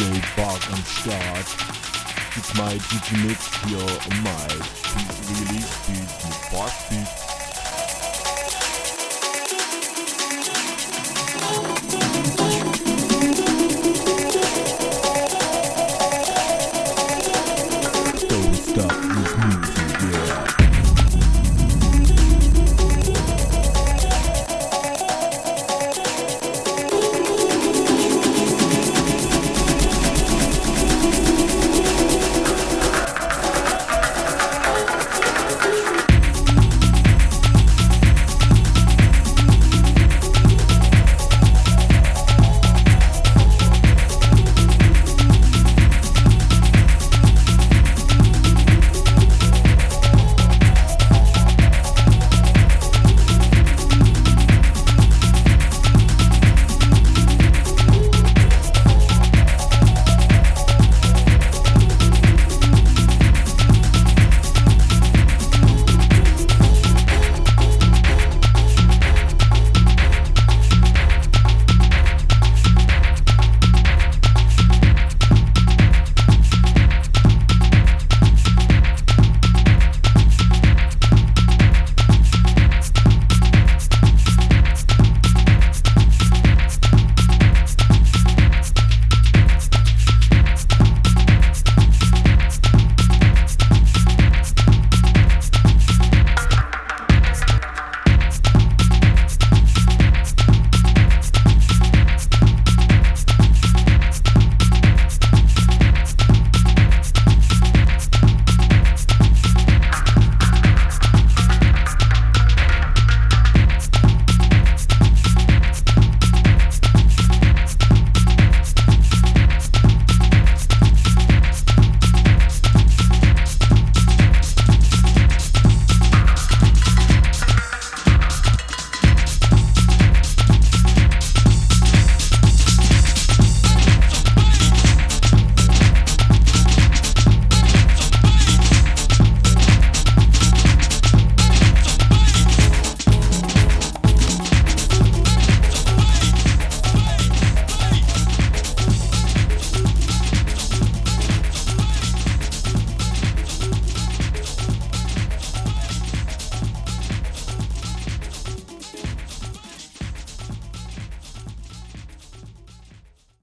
DJ Bug am Start. It's my DJ Mix hier, my release, really, mit Bug